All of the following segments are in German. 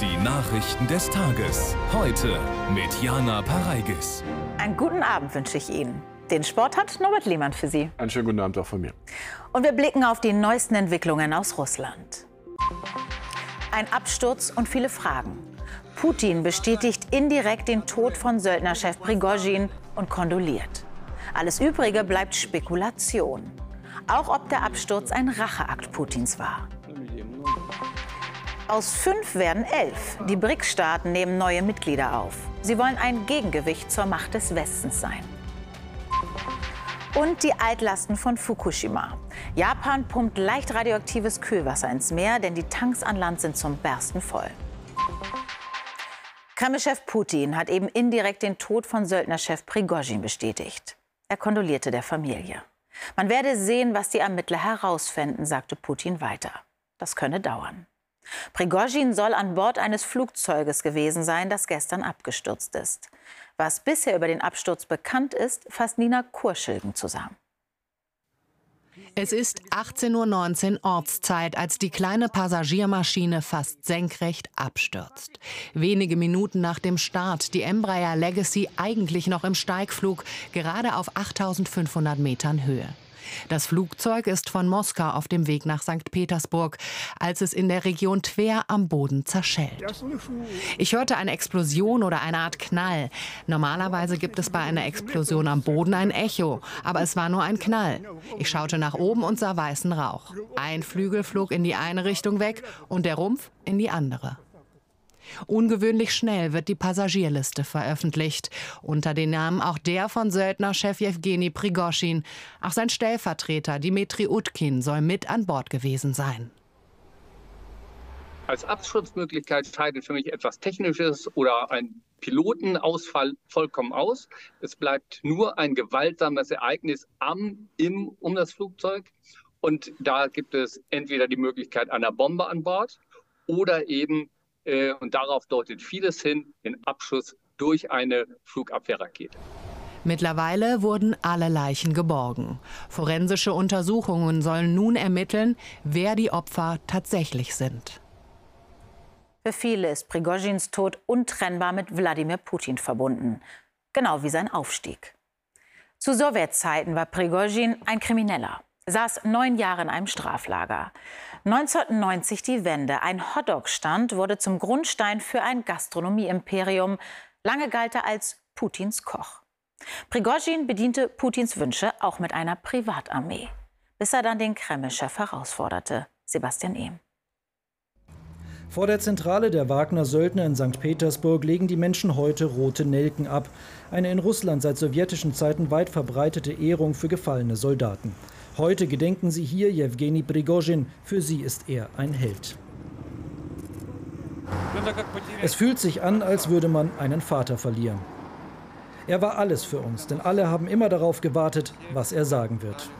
Die Nachrichten des Tages. Heute mit Jana Pareigis. Einen guten Abend wünsche ich Ihnen. Den Sport hat Norbert Lehmann für Sie. Einen schönen guten Abend auch von mir. Und wir blicken auf die neuesten Entwicklungen aus Russland. Ein Absturz und viele Fragen. Putin bestätigt indirekt den Tod von Söldnerchef Prigozhin und kondoliert. Alles Übrige bleibt Spekulation. Auch ob der Absturz ein Racheakt Putins war. Aus fünf werden elf. Die BRICS-Staaten nehmen neue Mitglieder auf. Sie wollen ein Gegengewicht zur Macht des Westens sein. Und die Altlasten von Fukushima. Japan pumpt leicht radioaktives Kühlwasser ins Meer, denn die Tanks an Land sind zum Bersten voll. Kremlchef Putin hat eben indirekt den Tod von Söldnerchef Prigozhin bestätigt. Er kondolierte der Familie. Man werde sehen, was die Ermittler herausfänden, sagte Putin weiter. Das könne dauern. Prigozhin soll an Bord eines Flugzeuges gewesen sein, das gestern abgestürzt ist. Was bisher über den Absturz bekannt ist, fasst Nina Kurschilgen zusammen. Es ist 18.19 Uhr Ortszeit, als die kleine Passagiermaschine fast senkrecht abstürzt. Wenige Minuten nach dem Start, die Embraer Legacy eigentlich noch im Steigflug, gerade auf 8500 Metern Höhe. Das Flugzeug ist von Moskau auf dem Weg nach St. Petersburg, als es in der Region Twer am Boden zerschellt. Ich hörte eine Explosion oder eine Art Knall. Normalerweise gibt es bei einer Explosion am Boden ein Echo, aber es war nur ein Knall. Ich schaute nach oben und sah weißen Rauch. Ein Flügel flog in die eine Richtung weg und der Rumpf in die andere. Ungewöhnlich schnell wird die Passagierliste veröffentlicht. Unter den Namen auch der von Söldnerchef Jewgeni Prigoschin. Auch sein Stellvertreter Dimitri Utkin soll mit an Bord gewesen sein. Als Abschutzmöglichkeit scheidet für mich etwas Technisches oder ein Pilotenausfall vollkommen aus. Es bleibt nur ein gewaltsames Ereignis am, im, um das Flugzeug. Und da gibt es entweder die Möglichkeit einer Bombe an Bord oder eben äh, und darauf deutet vieles hin, den Abschuss durch eine Flugabwehrrakete. Mittlerweile wurden alle Leichen geborgen. Forensische Untersuchungen sollen nun ermitteln, wer die Opfer tatsächlich sind. Für viele ist Prigozhins Tod untrennbar mit Wladimir Putin verbunden. Genau wie sein Aufstieg. Zu Sowjetzeiten war Prigozhin ein Krimineller, saß neun Jahre in einem Straflager. 1990 die Wende. Ein Hotdog-Stand wurde zum Grundstein für ein Gastronomie-Imperium. Lange galt er als Putins Koch. Prigozhin bediente Putins Wünsche auch mit einer Privatarmee, bis er dann den Kreml-Chef herausforderte, Sebastian Ehm. Vor der Zentrale der Wagner-Söldner in St. Petersburg legen die Menschen heute rote Nelken ab. Eine in Russland seit sowjetischen Zeiten weit verbreitete Ehrung für gefallene Soldaten. Heute gedenken sie hier Jewgeni Prigozhin. Für sie ist er ein Held. Es fühlt sich an, als würde man einen Vater verlieren. Er war alles für uns, denn alle haben immer darauf gewartet, was er sagen wird.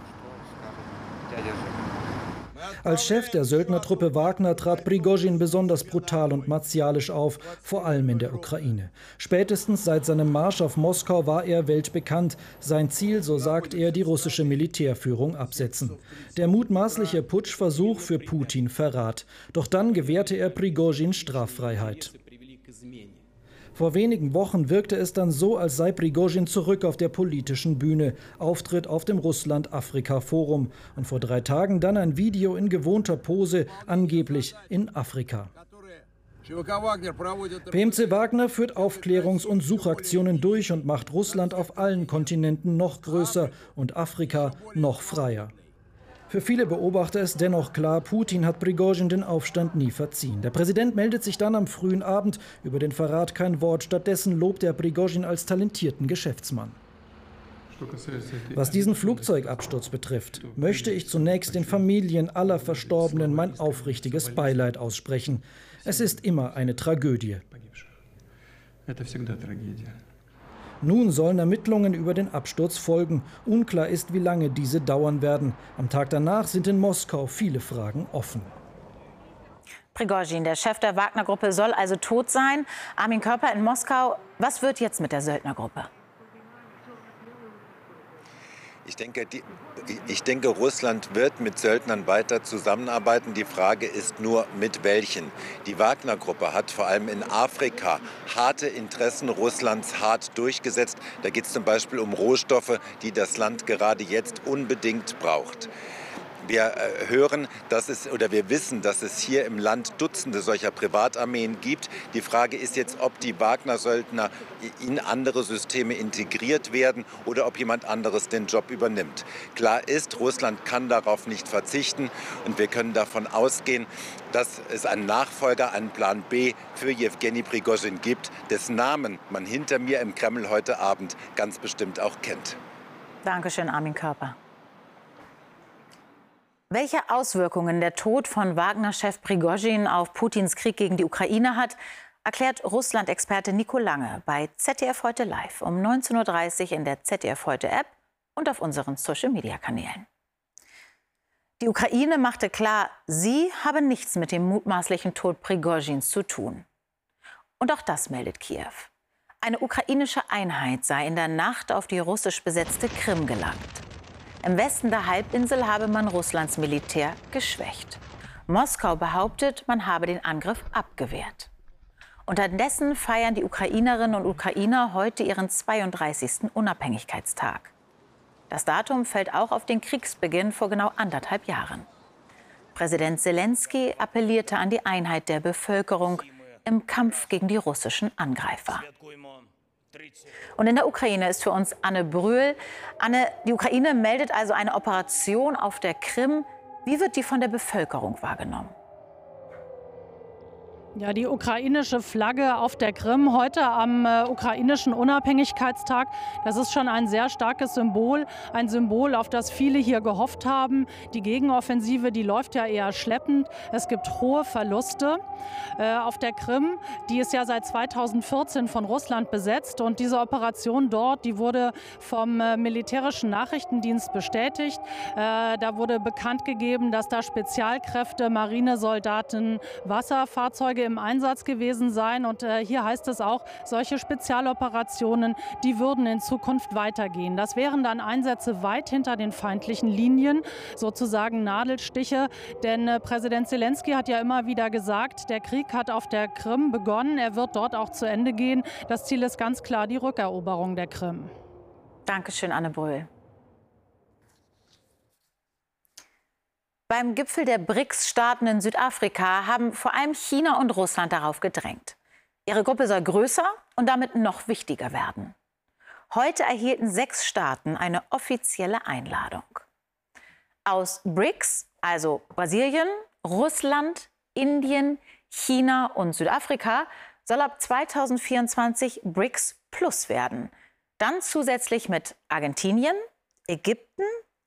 Als Chef der Söldnertruppe Wagner trat Prigozhin besonders brutal und martialisch auf, vor allem in der Ukraine. Spätestens seit seinem Marsch auf Moskau war er weltbekannt. Sein Ziel, so sagt er, die russische Militärführung absetzen. Der mutmaßliche Putschversuch für Putin Verrat. Doch dann gewährte er Prigozhin Straffreiheit. Vor wenigen Wochen wirkte es dann so, als sei Prigozhin zurück auf der politischen Bühne. Auftritt auf dem Russland-Afrika-Forum. Und vor drei Tagen dann ein Video in gewohnter Pose, angeblich in Afrika. PMC Wagner führt Aufklärungs- und Suchaktionen durch und macht Russland auf allen Kontinenten noch größer und Afrika noch freier. Für viele Beobachter ist dennoch klar, Putin hat Prigozhin den Aufstand nie verziehen. Der Präsident meldet sich dann am frühen Abend über den Verrat kein Wort. Stattdessen lobt er Prigozhin als talentierten Geschäftsmann. Was diesen Flugzeugabsturz betrifft, möchte ich zunächst den Familien aller Verstorbenen mein aufrichtiges Beileid aussprechen. Es ist immer eine Tragödie. Nun sollen Ermittlungen über den Absturz folgen. Unklar ist, wie lange diese dauern werden. Am Tag danach sind in Moskau viele Fragen offen. Prigozhin, der Chef der Wagner-Gruppe, soll also tot sein. Armin Körper in Moskau. Was wird jetzt mit der Söldnergruppe? Ich denke, die, ich denke, Russland wird mit Söldnern weiter zusammenarbeiten. Die Frage ist nur, mit welchen. Die Wagner-Gruppe hat vor allem in Afrika harte Interessen Russlands hart durchgesetzt. Da geht es zum Beispiel um Rohstoffe, die das Land gerade jetzt unbedingt braucht. Wir äh, hören, dass es oder wir wissen, dass es hier im Land Dutzende solcher Privatarmeen gibt. Die Frage ist jetzt, ob die Wagner-Söldner in andere Systeme integriert werden oder ob jemand anderes den Job übernimmt. Klar ist, Russland kann darauf nicht verzichten und wir können davon ausgehen, dass es einen Nachfolger, einen Plan B für Jewgeni Prigozhin gibt, dessen Namen man hinter mir im Kreml heute Abend ganz bestimmt auch kennt. Dankeschön, Armin Körper. Welche Auswirkungen der Tod von Wagner-Chef Prigozhin auf Putins Krieg gegen die Ukraine hat, erklärt Russland-Experte Nico Lange bei ZDF heute live um 19.30 Uhr in der ZDF heute App und auf unseren Social-Media-Kanälen. Die Ukraine machte klar, sie habe nichts mit dem mutmaßlichen Tod Prigozhins zu tun. Und auch das meldet Kiew. Eine ukrainische Einheit sei in der Nacht auf die russisch besetzte Krim gelangt. Im Westen der Halbinsel habe man Russlands Militär geschwächt. Moskau behauptet, man habe den Angriff abgewehrt. Unterdessen feiern die Ukrainerinnen und Ukrainer heute ihren 32. Unabhängigkeitstag. Das Datum fällt auch auf den Kriegsbeginn vor genau anderthalb Jahren. Präsident Zelensky appellierte an die Einheit der Bevölkerung im Kampf gegen die russischen Angreifer. Und in der Ukraine ist für uns Anne Brühl. Anne, die Ukraine meldet also eine Operation auf der Krim. Wie wird die von der Bevölkerung wahrgenommen? Ja, die ukrainische Flagge auf der Krim heute am äh, ukrainischen Unabhängigkeitstag, das ist schon ein sehr starkes Symbol, ein Symbol, auf das viele hier gehofft haben. Die Gegenoffensive, die läuft ja eher schleppend. Es gibt hohe Verluste äh, auf der Krim. Die ist ja seit 2014 von Russland besetzt und diese Operation dort, die wurde vom äh, militärischen Nachrichtendienst bestätigt. Äh, da wurde bekannt gegeben, dass da Spezialkräfte, Marinesoldaten, Wasserfahrzeuge Flugzeuge im Einsatz gewesen sein. Und äh, hier heißt es auch, solche Spezialoperationen, die würden in Zukunft weitergehen. Das wären dann Einsätze weit hinter den feindlichen Linien, sozusagen Nadelstiche. Denn äh, Präsident Zelensky hat ja immer wieder gesagt, der Krieg hat auf der Krim begonnen. Er wird dort auch zu Ende gehen. Das Ziel ist ganz klar die Rückeroberung der Krim. Dankeschön, Anne Brühl. Beim Gipfel der BRICS-Staaten in Südafrika haben vor allem China und Russland darauf gedrängt. Ihre Gruppe soll größer und damit noch wichtiger werden. Heute erhielten sechs Staaten eine offizielle Einladung. Aus BRICS, also Brasilien, Russland, Indien, China und Südafrika, soll ab 2024 BRICS Plus werden. Dann zusätzlich mit Argentinien, Ägypten,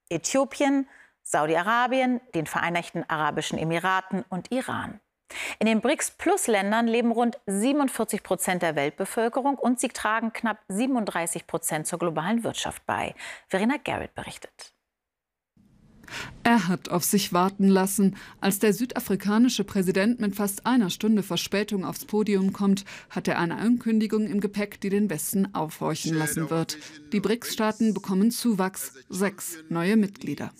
Äthiopien, Saudi-Arabien, den Vereinigten Arabischen Emiraten und Iran. In den BRICS-Plus-Ländern leben rund 47 Prozent der Weltbevölkerung und sie tragen knapp 37 Prozent zur globalen Wirtschaft bei. Verena Garrett berichtet. Er hat auf sich warten lassen. Als der südafrikanische Präsident mit fast einer Stunde Verspätung aufs Podium kommt, hat er eine Ankündigung im Gepäck, die den Westen aufhorchen lassen wird. Die BRICS-Staaten bekommen Zuwachs, sechs neue Mitglieder.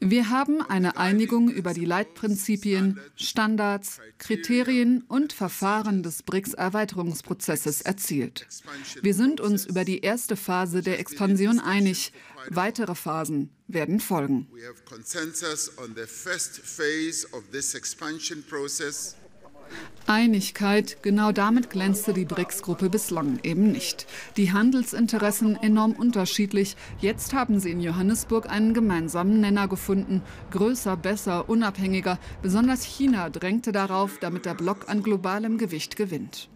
Wir haben eine Einigung über die Leitprinzipien, Standards, Kriterien und Verfahren des BRICS-Erweiterungsprozesses erzielt. Wir sind uns über die erste Phase der Expansion einig. Weitere Phasen werden folgen. Einigkeit, genau damit glänzte die BRICS-Gruppe bislang eben nicht. Die Handelsinteressen enorm unterschiedlich. Jetzt haben sie in Johannesburg einen gemeinsamen Nenner gefunden. Größer, besser, unabhängiger. Besonders China drängte darauf, damit der Block an globalem Gewicht gewinnt.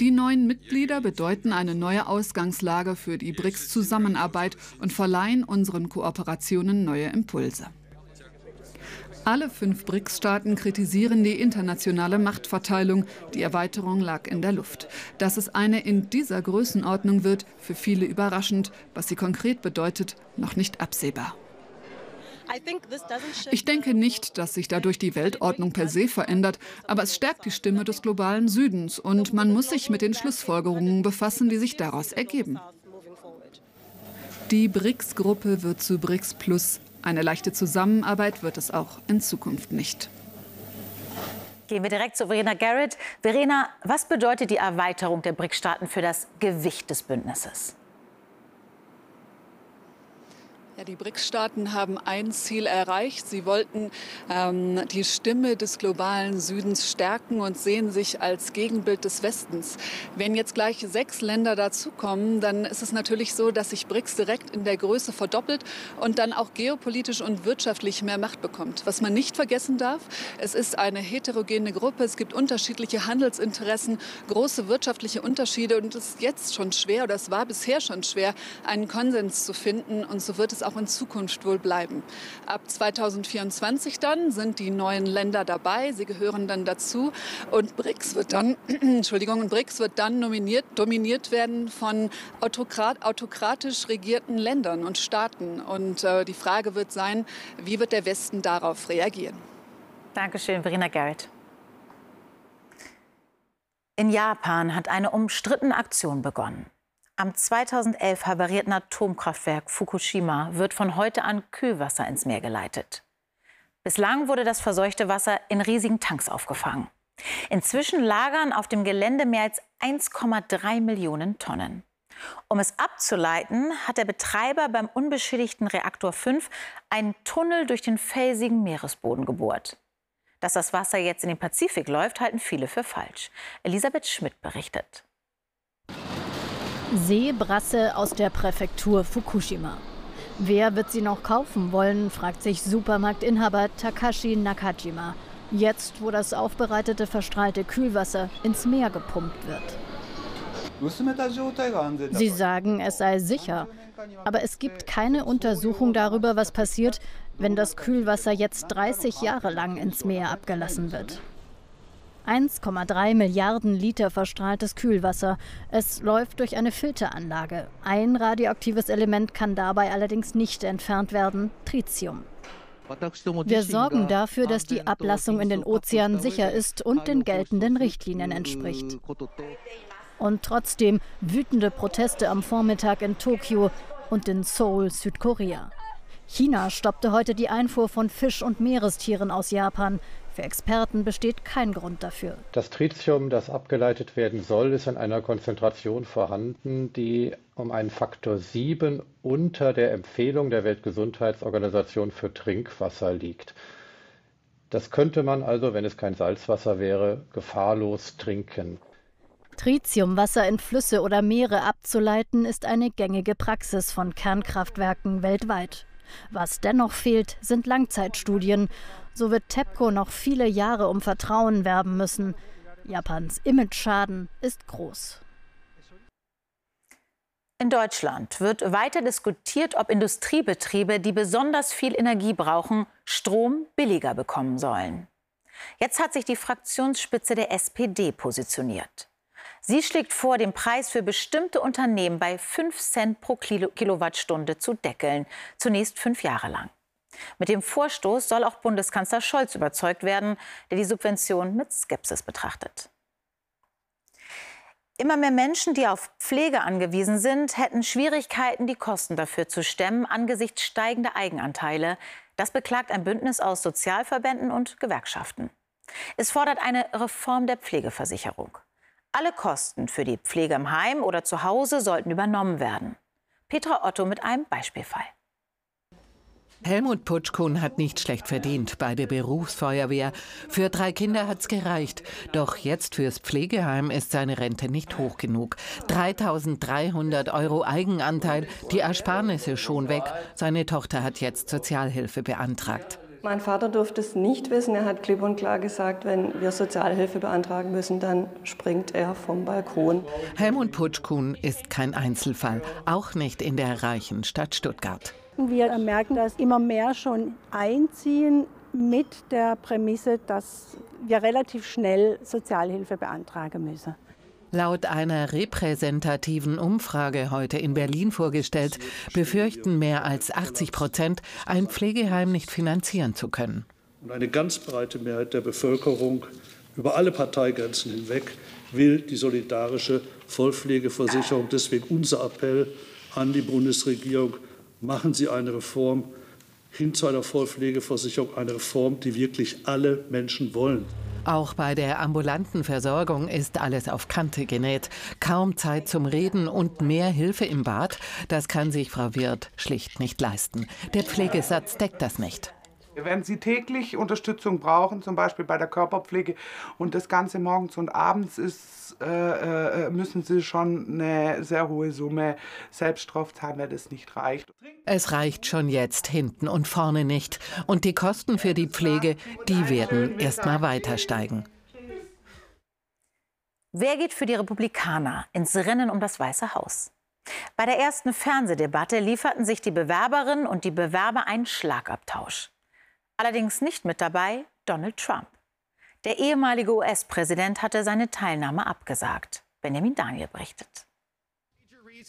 Die neuen Mitglieder bedeuten eine neue Ausgangslage für die BRICS-Zusammenarbeit und verleihen unseren Kooperationen neue Impulse. Alle fünf BRICS-Staaten kritisieren die internationale Machtverteilung. Die Erweiterung lag in der Luft. Dass es eine in dieser Größenordnung wird, für viele überraschend. Was sie konkret bedeutet, noch nicht absehbar. Ich denke nicht, dass sich dadurch die Weltordnung per se verändert, aber es stärkt die Stimme des globalen Südens und man muss sich mit den Schlussfolgerungen befassen, die sich daraus ergeben. Die BRICS-Gruppe wird zu BRICS Plus. Eine leichte Zusammenarbeit wird es auch in Zukunft nicht. Gehen wir direkt zu Verena Garrett. Verena, was bedeutet die Erweiterung der BRICS-Staaten für das Gewicht des Bündnisses? Ja, die BRICS-Staaten haben ein Ziel erreicht. Sie wollten ähm, die Stimme des globalen Südens stärken und sehen sich als Gegenbild des Westens. Wenn jetzt gleich sechs Länder dazukommen, dann ist es natürlich so, dass sich BRICS direkt in der Größe verdoppelt und dann auch geopolitisch und wirtschaftlich mehr Macht bekommt. Was man nicht vergessen darf, es ist eine heterogene Gruppe. Es gibt unterschiedliche Handelsinteressen, große wirtschaftliche Unterschiede und es ist jetzt schon schwer oder es war bisher schon schwer, einen Konsens zu finden. Und so wird es auch in Zukunft wohl bleiben. Ab 2024 dann sind die neuen Länder dabei. Sie gehören dann dazu. Und BRICS wird dann, Entschuldigung, BRICS wird dann nominiert, dominiert werden von autokrat, autokratisch regierten Ländern und Staaten. Und äh, die Frage wird sein, wie wird der Westen darauf reagieren? Dankeschön, Verena Garrett. In Japan hat eine umstrittene Aktion begonnen. Am 2011 havarierten Atomkraftwerk Fukushima wird von heute an Kühlwasser ins Meer geleitet. Bislang wurde das verseuchte Wasser in riesigen Tanks aufgefangen. Inzwischen lagern auf dem Gelände mehr als 1,3 Millionen Tonnen. Um es abzuleiten, hat der Betreiber beim unbeschädigten Reaktor 5 einen Tunnel durch den felsigen Meeresboden gebohrt. Dass das Wasser jetzt in den Pazifik läuft, halten viele für falsch. Elisabeth Schmidt berichtet. Seebrasse aus der Präfektur Fukushima. Wer wird sie noch kaufen wollen, fragt sich Supermarktinhaber Takashi Nakajima. Jetzt, wo das aufbereitete verstrahlte Kühlwasser ins Meer gepumpt wird. Sie sagen, es sei sicher. Aber es gibt keine Untersuchung darüber, was passiert, wenn das Kühlwasser jetzt 30 Jahre lang ins Meer abgelassen wird. 1,3 Milliarden Liter verstrahltes Kühlwasser. Es läuft durch eine Filteranlage. Ein radioaktives Element kann dabei allerdings nicht entfernt werden, Tritium. Wir sorgen dafür, dass die Ablassung in den Ozean sicher ist und den geltenden Richtlinien entspricht. Und trotzdem wütende Proteste am Vormittag in Tokio und in Seoul, Südkorea. China stoppte heute die Einfuhr von Fisch- und Meerestieren aus Japan. Für Experten besteht kein Grund dafür. Das Tritium, das abgeleitet werden soll, ist in einer Konzentration vorhanden, die um einen Faktor 7 unter der Empfehlung der Weltgesundheitsorganisation für Trinkwasser liegt. Das könnte man also, wenn es kein Salzwasser wäre, gefahrlos trinken. Tritiumwasser in Flüsse oder Meere abzuleiten, ist eine gängige Praxis von Kernkraftwerken weltweit. Was dennoch fehlt, sind Langzeitstudien. So wird TEPCO noch viele Jahre um Vertrauen werben müssen. Japans Image-Schaden ist groß. In Deutschland wird weiter diskutiert, ob Industriebetriebe, die besonders viel Energie brauchen, Strom billiger bekommen sollen. Jetzt hat sich die Fraktionsspitze der SPD positioniert. Sie schlägt vor, den Preis für bestimmte Unternehmen bei 5 Cent pro Kilowattstunde zu deckeln, zunächst fünf Jahre lang. Mit dem Vorstoß soll auch Bundeskanzler Scholz überzeugt werden, der die Subvention mit Skepsis betrachtet. Immer mehr Menschen, die auf Pflege angewiesen sind, hätten Schwierigkeiten, die Kosten dafür zu stemmen angesichts steigender Eigenanteile. Das beklagt ein Bündnis aus Sozialverbänden und Gewerkschaften. Es fordert eine Reform der Pflegeversicherung. Alle Kosten für die Pflege im Heim oder zu Hause sollten übernommen werden. Petra Otto mit einem Beispielfall. Helmut Putschkuhn hat nicht schlecht verdient bei der Berufsfeuerwehr. Für drei Kinder hat's gereicht. Doch jetzt fürs Pflegeheim ist seine Rente nicht hoch genug. 3300 Euro Eigenanteil, die Ersparnisse schon weg. Seine Tochter hat jetzt Sozialhilfe beantragt. Mein Vater durfte es nicht wissen. Er hat klipp und klar gesagt, wenn wir Sozialhilfe beantragen müssen, dann springt er vom Balkon. Helmut Putschkuhn ist kein Einzelfall, auch nicht in der reichen Stadt Stuttgart. Wir merken, dass immer mehr schon einziehen mit der Prämisse, dass wir relativ schnell Sozialhilfe beantragen müssen. Laut einer repräsentativen Umfrage heute in Berlin vorgestellt, befürchten mehr als 80 Prozent, ein Pflegeheim nicht finanzieren zu können. Und eine ganz breite Mehrheit der Bevölkerung über alle Parteigrenzen hinweg will die solidarische Vollpflegeversicherung. Deswegen unser Appell an die Bundesregierung, machen Sie eine Reform hin zu einer Vollpflegeversicherung, eine Reform, die wirklich alle Menschen wollen. Auch bei der ambulanten Versorgung ist alles auf Kante genäht. Kaum Zeit zum Reden und mehr Hilfe im Bad, das kann sich Frau Wirth schlicht nicht leisten. Der Pflegesatz deckt das nicht. Wenn Sie täglich Unterstützung brauchen, zum Beispiel bei der Körperpflege und das Ganze morgens und abends ist, äh, äh müssen Sie schon eine sehr hohe Summe selbst drauf zahlen, weil das nicht reicht. Es reicht schon jetzt hinten und vorne nicht. Und die Kosten für die Pflege, die werden erst mal weiter steigen. Wer geht für die Republikaner ins Rennen um das Weiße Haus? Bei der ersten Fernsehdebatte lieferten sich die Bewerberinnen und die Bewerber einen Schlagabtausch. Allerdings nicht mit dabei Donald Trump. Der ehemalige US-Präsident hatte seine Teilnahme abgesagt. Benjamin Daniel berichtet.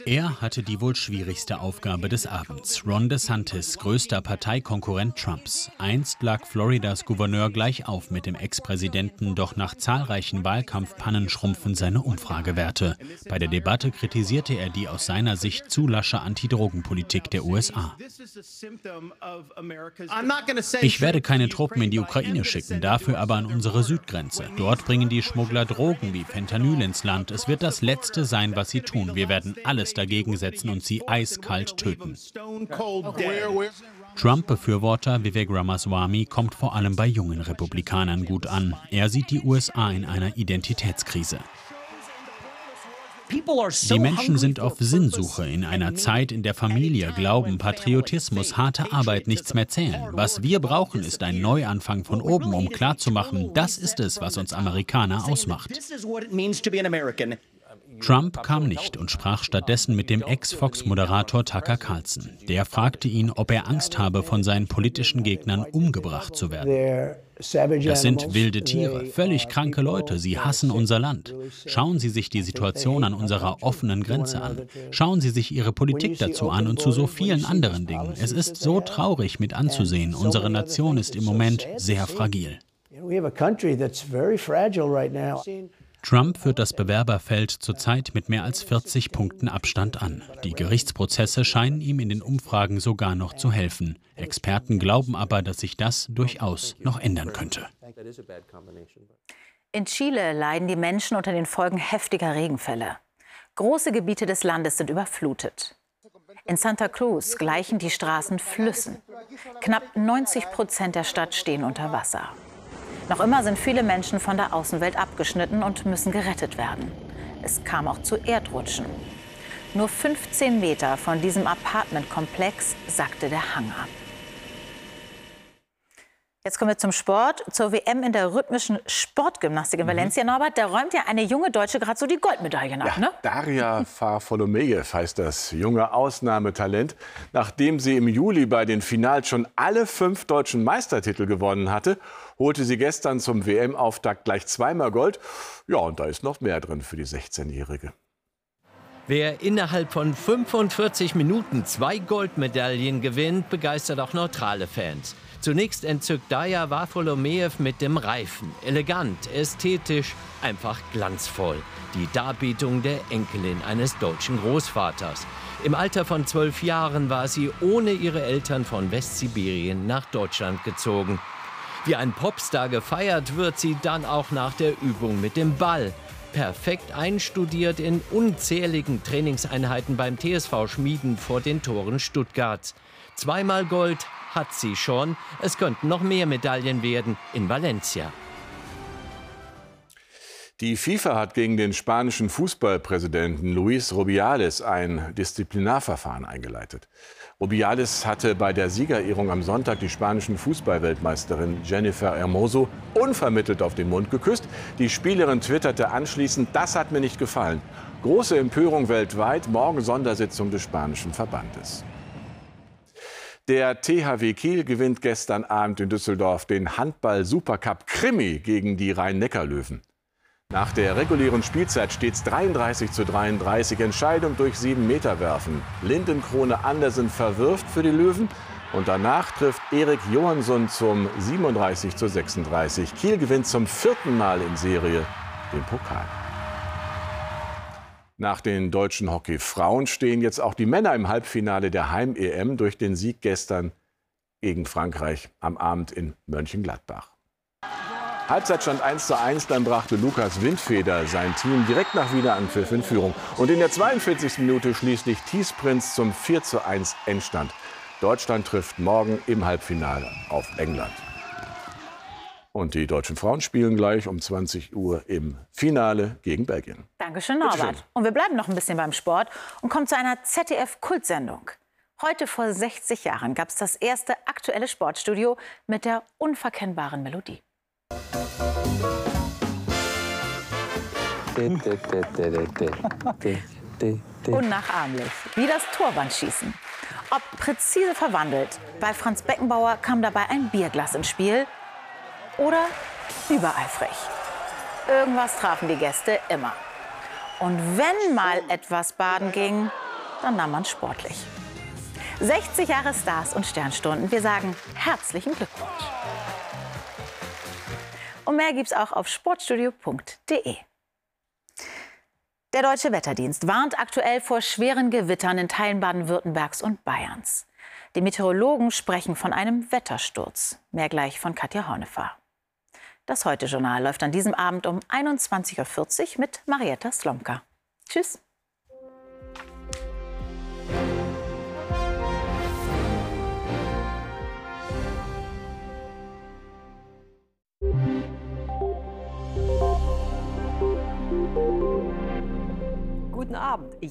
Er hatte die wohl schwierigste Aufgabe des Abends. Ron DeSantis, größter Parteikonkurrent Trumps. Einst lag Floridas Gouverneur gleich auf mit dem Ex-Präsidenten, doch nach zahlreichen Wahlkampfpannen schrumpfen seine Umfragewerte. Bei der Debatte kritisierte er die aus seiner Sicht zu lasche Antidrogenpolitik der USA. Ich werde keine Truppen in die Ukraine schicken, dafür aber an unsere Südgrenze. Dort bringen die Schmuggler Drogen wie Fentanyl ins Land. Es wird das Letzte sein, was sie tun. Wir werden alles alles dagegen setzen und sie eiskalt töten. Trump-Befürworter Vivek Ramaswamy kommt vor allem bei jungen Republikanern gut an. Er sieht die USA in einer Identitätskrise. Die Menschen sind auf Sinnsuche in einer Zeit, in der Familie, Glauben, Patriotismus, harte Arbeit nichts mehr zählen. Was wir brauchen, ist ein Neuanfang von oben, um klarzumachen, das ist es, was uns Amerikaner ausmacht. Trump kam nicht und sprach stattdessen mit dem Ex-Fox-Moderator Tucker Carlson. Der fragte ihn, ob er Angst habe, von seinen politischen Gegnern umgebracht zu werden. Das sind wilde Tiere, völlig kranke Leute. Sie hassen unser Land. Schauen Sie sich die Situation an unserer offenen Grenze an. Schauen Sie sich Ihre Politik dazu an und zu so vielen anderen Dingen. Es ist so traurig mit anzusehen. Unsere Nation ist im Moment sehr fragil. Trump führt das Bewerberfeld zurzeit mit mehr als 40 Punkten Abstand an. Die Gerichtsprozesse scheinen ihm in den Umfragen sogar noch zu helfen. Experten glauben aber, dass sich das durchaus noch ändern könnte. In Chile leiden die Menschen unter den Folgen heftiger Regenfälle. Große Gebiete des Landes sind überflutet. In Santa Cruz gleichen die Straßen Flüssen. Knapp 90 Prozent der Stadt stehen unter Wasser. Noch immer sind viele Menschen von der Außenwelt abgeschnitten und müssen gerettet werden. Es kam auch zu Erdrutschen. Nur 15 Meter von diesem Apartmentkomplex sackte der Hang ab. Jetzt kommen wir zum Sport, zur WM in der rhythmischen Sportgymnastik in mhm. Valencia. Norbert, da räumt ja eine junge Deutsche gerade so die Goldmedaillen ab, ja, ne? Daria Farfolomejew heißt das junge Ausnahmetalent. Nachdem sie im Juli bei den Finals schon alle fünf deutschen Meistertitel gewonnen hatte, holte sie gestern zum WM-Auftakt gleich zweimal Gold. Ja, und da ist noch mehr drin für die 16-Jährige. Wer innerhalb von 45 Minuten zwei Goldmedaillen gewinnt, begeistert auch neutrale Fans. Zunächst entzückt Daya Wafolomeev mit dem Reifen. Elegant, ästhetisch, einfach glanzvoll. Die Darbietung der Enkelin eines deutschen Großvaters. Im Alter von zwölf Jahren war sie ohne ihre Eltern von Westsibirien nach Deutschland gezogen. Wie ein Popstar gefeiert wird sie dann auch nach der Übung mit dem Ball. Perfekt einstudiert in unzähligen Trainingseinheiten beim TSV Schmieden vor den Toren Stuttgarts. Zweimal Gold, hat sie schon. Es könnten noch mehr Medaillen werden in Valencia. Die FIFA hat gegen den spanischen Fußballpräsidenten Luis Rubiales ein Disziplinarverfahren eingeleitet. Rubiales hatte bei der Siegerehrung am Sonntag die spanischen Fußballweltmeisterin Jennifer Hermoso unvermittelt auf den Mund geküsst. Die Spielerin twitterte anschließend, das hat mir nicht gefallen. Große Empörung weltweit, morgen Sondersitzung des spanischen Verbandes. Der THW Kiel gewinnt gestern Abend in Düsseldorf den Handball-Supercup Krimi gegen die Rhein-Neckar-Löwen. Nach der regulären Spielzeit steht es 33 zu 33. Entscheidung durch 7 Meter werfen. Lindenkrone Andersen verwirft für die Löwen. Und danach trifft Erik Johansson zum 37 zu 36. Kiel gewinnt zum vierten Mal in Serie den Pokal. Nach den deutschen Hockeyfrauen stehen jetzt auch die Männer im Halbfinale der Heim-EM durch den Sieg gestern gegen Frankreich am Abend in Mönchengladbach. Halbzeitstand 1 zu 1, dann brachte Lukas Windfeder sein Team direkt nach Wiederanpfiff in Führung. Und in der 42. Minute schließlich Thies Prinz zum 4 zu 1 Endstand. Deutschland trifft morgen im Halbfinale auf England. Und die deutschen Frauen spielen gleich um 20 Uhr im Finale gegen Belgien. Dankeschön, Norbert. Und wir bleiben noch ein bisschen beim Sport und kommen zu einer ZDF-Kultsendung. Heute vor 60 Jahren gab es das erste aktuelle Sportstudio mit der unverkennbaren Melodie. Unnachahmlich, wie das Torwandschießen. Ob präzise verwandelt, bei Franz Beckenbauer kam dabei ein Bierglas ins Spiel oder übereifrig. Irgendwas trafen die Gäste immer. Und wenn mal etwas baden ging, dann nahm man sportlich. 60 Jahre Stars und Sternstunden. Wir sagen herzlichen Glückwunsch. Und mehr gibt's auch auf sportstudio.de. Der Deutsche Wetterdienst warnt aktuell vor schweren Gewittern in Teilen Baden-Württembergs und Bayerns. Die Meteorologen sprechen von einem Wettersturz. Mehr gleich von Katja Hornefer. Das Heute-Journal läuft an diesem Abend um 21.40 Uhr mit Marietta Slomka. Tschüss.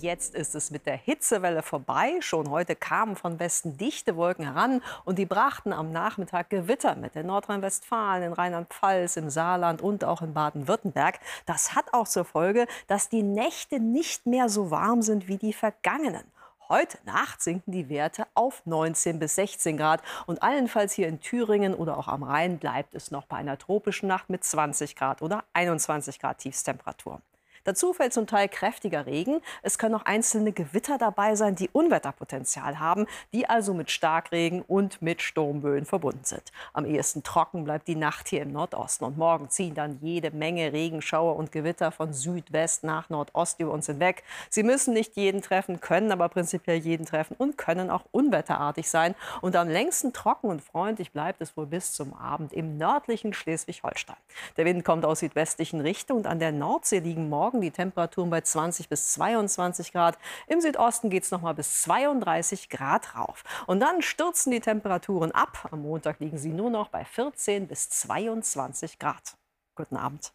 Jetzt ist es mit der Hitzewelle vorbei. Schon heute kamen von Westen dichte Wolken heran und die brachten am Nachmittag Gewitter mit in Nordrhein-Westfalen, in Rheinland-Pfalz, im Saarland und auch in Baden-Württemberg. Das hat auch zur Folge, dass die Nächte nicht mehr so warm sind wie die vergangenen. Heute Nacht sinken die Werte auf 19 bis 16 Grad. Und allenfalls hier in Thüringen oder auch am Rhein bleibt es noch bei einer tropischen Nacht mit 20 Grad oder 21 Grad Tiefstemperatur. Dazu fällt zum Teil kräftiger Regen. Es können auch einzelne Gewitter dabei sein, die Unwetterpotenzial haben, die also mit Starkregen und mit Sturmböen verbunden sind. Am ehesten trocken bleibt die Nacht hier im Nordosten und morgen ziehen dann jede Menge Regenschauer und Gewitter von Südwest nach Nordost über uns hinweg. Sie müssen nicht jeden treffen, können aber prinzipiell jeden treffen und können auch unwetterartig sein. Und am längsten trocken und freundlich bleibt es wohl bis zum Abend im nördlichen Schleswig-Holstein. Der Wind kommt aus südwestlichen Richtung und an der Nordsee liegen morgen Morgen die Temperaturen bei 20 bis 22 Grad. Im Südosten geht es noch mal bis 32 Grad rauf. Und dann stürzen die Temperaturen ab. Am Montag liegen sie nur noch bei 14 bis 22 Grad. Guten Abend.